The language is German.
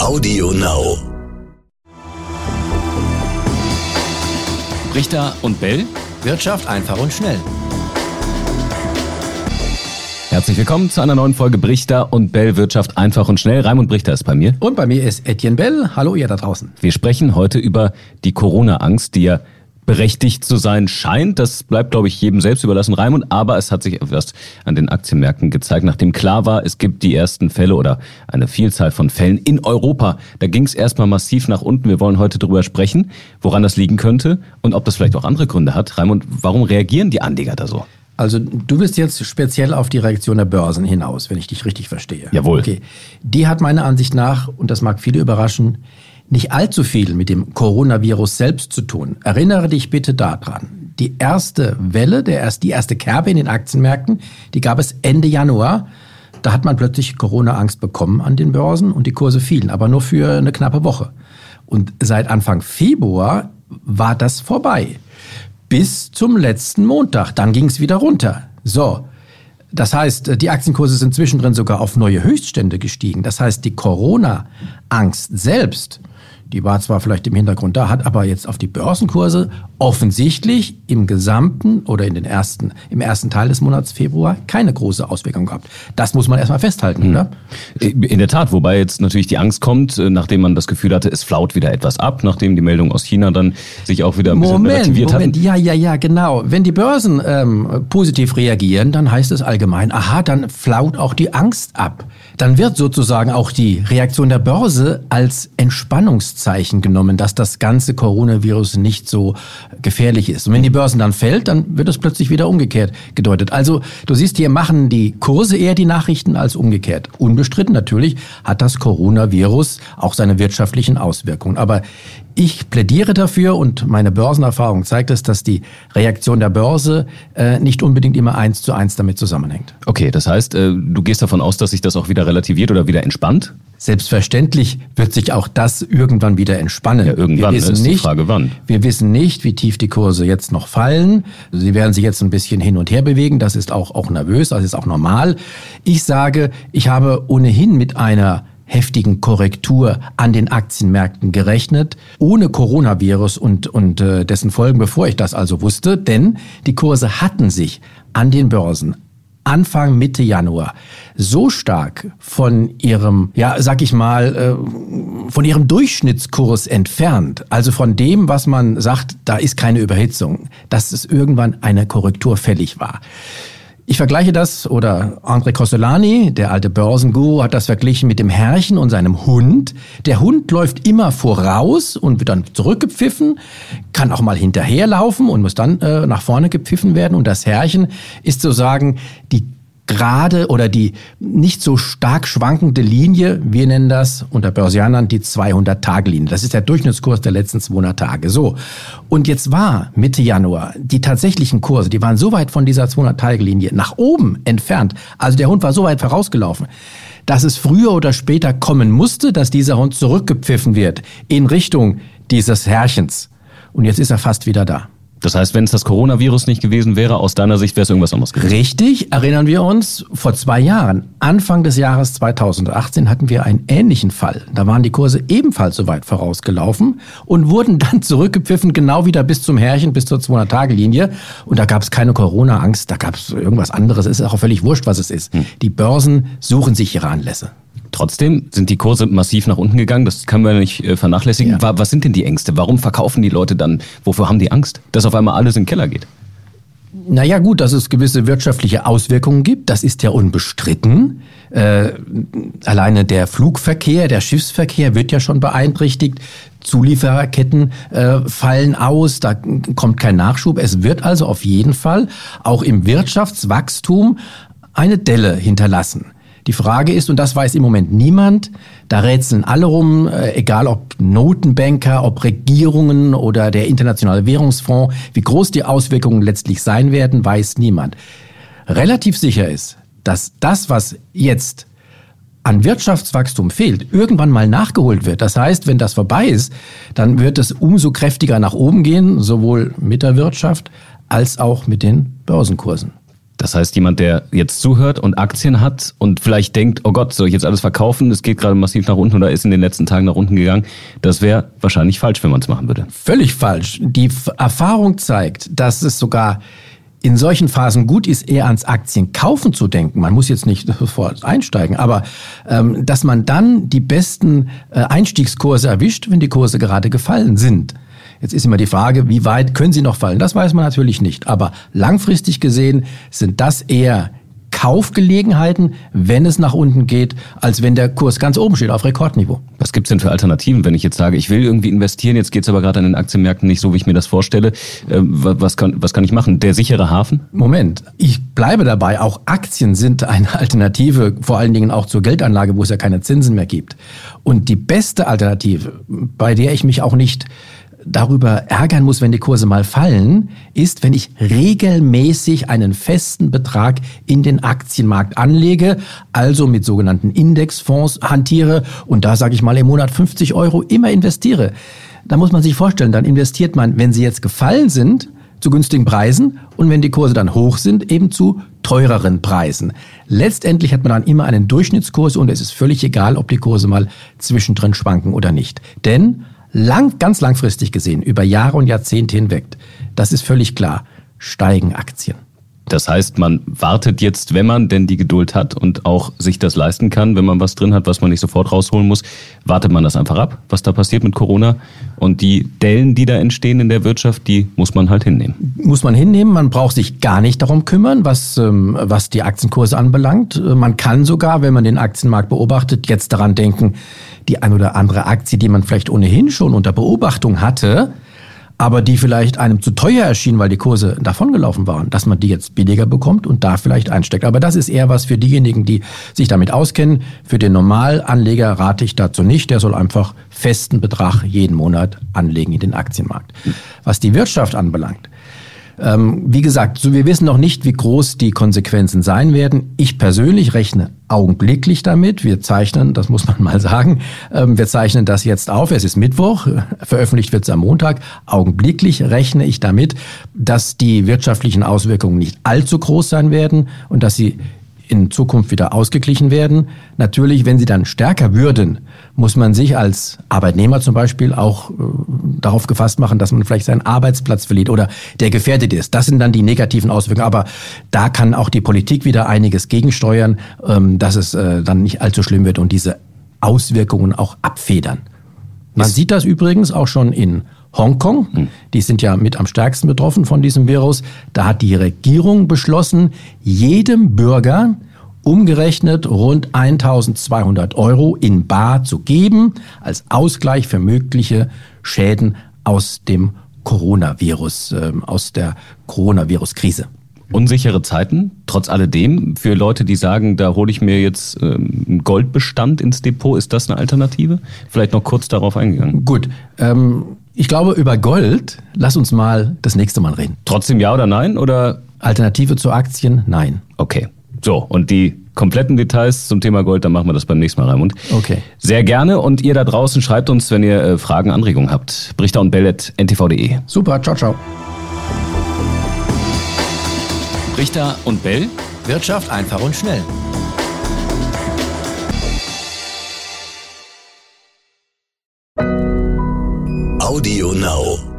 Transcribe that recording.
Audio Now. Richter und Bell. Wirtschaft einfach und schnell. Herzlich willkommen zu einer neuen Folge Brichter und Bell Wirtschaft einfach und schnell. Raimund Brichter ist bei mir. Und bei mir ist Etienne Bell. Hallo ihr da draußen. Wir sprechen heute über die Corona-Angst, die ja berechtigt zu sein scheint. Das bleibt, glaube ich, jedem selbst überlassen, Raimund. Aber es hat sich etwas an den Aktienmärkten gezeigt, nachdem klar war, es gibt die ersten Fälle oder eine Vielzahl von Fällen in Europa. Da ging es erstmal massiv nach unten. Wir wollen heute darüber sprechen, woran das liegen könnte und ob das vielleicht auch andere Gründe hat. Raimund, warum reagieren die Anleger da so? Also du bist jetzt speziell auf die Reaktion der Börsen hinaus, wenn ich dich richtig verstehe. Jawohl. Okay. Die hat meiner Ansicht nach, und das mag viele überraschen, nicht allzu viel mit dem Coronavirus selbst zu tun. Erinnere dich bitte daran. Die erste Welle, der erst, die erste Kerbe in den Aktienmärkten, die gab es Ende Januar. Da hat man plötzlich Corona-Angst bekommen an den Börsen und die Kurse fielen, aber nur für eine knappe Woche. Und seit Anfang Februar war das vorbei. Bis zum letzten Montag. Dann ging es wieder runter. So. Das heißt, die Aktienkurse sind zwischendrin sogar auf neue Höchststände gestiegen. Das heißt, die Corona-Angst selbst die war zwar vielleicht im Hintergrund da, hat aber jetzt auf die Börsenkurse offensichtlich im gesamten oder in den ersten, im ersten Teil des Monats Februar keine große Auswirkung gehabt. Das muss man erstmal festhalten, mhm. oder? In der Tat, wobei jetzt natürlich die Angst kommt, äh, nachdem man das Gefühl hatte, es flaut wieder etwas ab, nachdem die Meldung aus China dann sich auch wieder ein bisschen Moment, relativiert Moment, hatten. ja, ja, ja, genau. Wenn die Börsen ähm, positiv reagieren, dann heißt es allgemein, aha, dann flaut auch die Angst ab. Dann wird sozusagen auch die Reaktion der Börse als Entspannungszeichen genommen, dass das ganze Coronavirus nicht so gefährlich ist. Und wenn die Börsen dann fällt, dann wird es plötzlich wieder umgekehrt gedeutet. Also du siehst, hier machen die Kurse eher die Nachrichten als umgekehrt. Unbestritten natürlich hat das Coronavirus auch seine wirtschaftlichen Auswirkungen. Aber ich plädiere dafür und meine Börsenerfahrung zeigt es, dass die Reaktion der Börse äh, nicht unbedingt immer eins zu eins damit zusammenhängt. Okay, das heißt, äh, du gehst davon aus, dass sich das auch wieder relativiert oder wieder entspannt? Selbstverständlich wird sich auch das irgendwann wieder entspannen. Ja, irgendwann wir wissen ist nicht, die Frage wann. Wir wissen nicht, wie tief die Kurse jetzt noch fallen. Sie werden sich jetzt ein bisschen hin und her bewegen. Das ist auch, auch nervös, das ist auch normal. Ich sage, ich habe ohnehin mit einer heftigen Korrektur an den Aktienmärkten gerechnet, ohne Coronavirus und, und äh, dessen Folgen, bevor ich das also wusste, denn die Kurse hatten sich an den Börsen Anfang Mitte Januar so stark von ihrem, ja, sag ich mal, äh, von ihrem Durchschnittskurs entfernt, also von dem, was man sagt, da ist keine Überhitzung, dass es irgendwann eine Korrektur fällig war. Ich vergleiche das, oder André Costolani, der alte Börsenguru, hat das verglichen mit dem Herrchen und seinem Hund. Der Hund läuft immer voraus und wird dann zurückgepfiffen, kann auch mal hinterherlaufen und muss dann äh, nach vorne gepfiffen werden. Und das Herrchen ist sozusagen die gerade oder die nicht so stark schwankende Linie, wir nennen das unter Börsianern die 200-Tage-Linie. Das ist der Durchschnittskurs der letzten 200 Tage. So. Und jetzt war Mitte Januar die tatsächlichen Kurse, die waren so weit von dieser 200-Tage-Linie nach oben entfernt. Also der Hund war so weit vorausgelaufen dass es früher oder später kommen musste, dass dieser Hund zurückgepfiffen wird in Richtung dieses Herrchens. Und jetzt ist er fast wieder da. Das heißt, wenn es das Coronavirus nicht gewesen wäre, aus deiner Sicht wäre es irgendwas anderes gewesen. Richtig, erinnern wir uns, vor zwei Jahren, Anfang des Jahres 2018, hatten wir einen ähnlichen Fall. Da waren die Kurse ebenfalls so weit vorausgelaufen und wurden dann zurückgepfiffen, genau wieder bis zum Härchen, bis zur 200-Tage-Linie. Und da gab es keine Corona-Angst, da gab es irgendwas anderes. Es ist auch völlig wurscht, was es ist. Hm. Die Börsen suchen sich ihre Anlässe. Trotzdem sind die Kurse massiv nach unten gegangen. Das können wir nicht äh, vernachlässigen. Ja. Was sind denn die Ängste? Warum verkaufen die Leute dann? Wofür haben die Angst? Dass auf einmal alles in den Keller geht? Naja gut, dass es gewisse wirtschaftliche Auswirkungen gibt, das ist ja unbestritten. Äh, alleine der Flugverkehr, der Schiffsverkehr wird ja schon beeinträchtigt. Zuliefererketten äh, fallen aus, da kommt kein Nachschub. Es wird also auf jeden Fall auch im Wirtschaftswachstum eine Delle hinterlassen. Die Frage ist, und das weiß im Moment niemand, da rätseln alle rum, äh, egal ob Notenbanker, ob Regierungen oder der Internationale Währungsfonds, wie groß die Auswirkungen letztlich sein werden, weiß niemand. Relativ sicher ist, dass das, was jetzt an Wirtschaftswachstum fehlt, irgendwann mal nachgeholt wird. Das heißt, wenn das vorbei ist, dann wird es umso kräftiger nach oben gehen, sowohl mit der Wirtschaft als auch mit den Börsenkursen. Das heißt, jemand, der jetzt zuhört und Aktien hat und vielleicht denkt, oh Gott, soll ich jetzt alles verkaufen? Es geht gerade massiv nach unten oder ist in den letzten Tagen nach unten gegangen. Das wäre wahrscheinlich falsch, wenn man es machen würde. Völlig falsch. Die Erfahrung zeigt, dass es sogar in solchen Phasen gut ist, eher ans Aktienkaufen zu denken. Man muss jetzt nicht sofort einsteigen, aber ähm, dass man dann die besten äh, Einstiegskurse erwischt, wenn die Kurse gerade gefallen sind. Jetzt ist immer die Frage, wie weit können sie noch fallen? Das weiß man natürlich nicht. Aber langfristig gesehen sind das eher Kaufgelegenheiten, wenn es nach unten geht, als wenn der Kurs ganz oben steht, auf Rekordniveau. Was gibt's denn für Alternativen, wenn ich jetzt sage, ich will irgendwie investieren, jetzt geht's aber gerade an den Aktienmärkten nicht so, wie ich mir das vorstelle. Ähm, was, kann, was kann ich machen? Der sichere Hafen? Moment, ich bleibe dabei, auch Aktien sind eine Alternative, vor allen Dingen auch zur Geldanlage, wo es ja keine Zinsen mehr gibt. Und die beste Alternative, bei der ich mich auch nicht darüber ärgern muss, wenn die Kurse mal fallen, ist, wenn ich regelmäßig einen festen Betrag in den Aktienmarkt anlege, also mit sogenannten Indexfonds hantiere und da sage ich mal im Monat 50 Euro immer investiere. Da muss man sich vorstellen, dann investiert man, wenn sie jetzt gefallen sind, zu günstigen Preisen und wenn die Kurse dann hoch sind, eben zu teureren Preisen. Letztendlich hat man dann immer einen Durchschnittskurs und es ist völlig egal, ob die Kurse mal zwischendrin schwanken oder nicht. Denn lang, ganz langfristig gesehen, über Jahre und Jahrzehnte hinweg, das ist völlig klar, steigen Aktien. Das heißt, man wartet jetzt, wenn man denn die Geduld hat und auch sich das leisten kann, wenn man was drin hat, was man nicht sofort rausholen muss, wartet man das einfach ab, was da passiert mit Corona. Und die Dellen, die da entstehen in der Wirtschaft, die muss man halt hinnehmen. Muss man hinnehmen. Man braucht sich gar nicht darum kümmern, was, ähm, was die Aktienkurse anbelangt. Man kann sogar, wenn man den Aktienmarkt beobachtet, jetzt daran denken, die ein oder andere Aktie, die man vielleicht ohnehin schon unter Beobachtung hatte, aber die vielleicht einem zu teuer erschien, weil die Kurse davongelaufen waren, dass man die jetzt billiger bekommt und da vielleicht einsteckt. Aber das ist eher was für diejenigen, die sich damit auskennen. Für den Normalanleger rate ich dazu nicht. Der soll einfach festen Betrag jeden Monat anlegen in den Aktienmarkt. Was die Wirtschaft anbelangt, ähm, wie gesagt, so wir wissen noch nicht, wie groß die Konsequenzen sein werden. Ich persönlich rechne augenblicklich damit. Wir zeichnen, das muss man mal sagen, ähm, wir zeichnen das jetzt auf. Es ist Mittwoch, veröffentlicht wird es am Montag. Augenblicklich rechne ich damit, dass die wirtschaftlichen Auswirkungen nicht allzu groß sein werden und dass sie in Zukunft wieder ausgeglichen werden. Natürlich, wenn sie dann stärker würden, muss man sich als Arbeitnehmer zum Beispiel auch äh, darauf gefasst machen, dass man vielleicht seinen Arbeitsplatz verliert oder der gefährdet ist. Das sind dann die negativen Auswirkungen. Aber da kann auch die Politik wieder einiges gegensteuern, ähm, dass es äh, dann nicht allzu schlimm wird und diese Auswirkungen auch abfedern. Man sieht das übrigens auch schon in Hongkong. Hm. Die sind ja mit am stärksten betroffen von diesem Virus. Da hat die Regierung beschlossen, jedem Bürger umgerechnet rund 1200 Euro in Bar zu geben, als Ausgleich für mögliche Schäden aus dem Coronavirus, äh, aus der Coronavirus-Krise. Unsichere Zeiten, trotz alledem, für Leute, die sagen, da hole ich mir jetzt ähm, einen Goldbestand ins Depot, ist das eine Alternative? Vielleicht noch kurz darauf eingegangen. Gut, ähm, ich glaube, über Gold, lass uns mal das nächste Mal reden. Trotzdem ja oder nein? Oder? Alternative zu Aktien, nein. Okay. So, und die kompletten Details zum Thema Gold, dann machen wir das beim nächsten Mal, Raimund. Okay. Sehr gerne. Und ihr da draußen schreibt uns, wenn ihr äh, Fragen, Anregungen habt. Brichter und Bellet, ntv.de. Super, ciao, ciao. Richter und Bell. Wirtschaft einfach und schnell. Audio Now.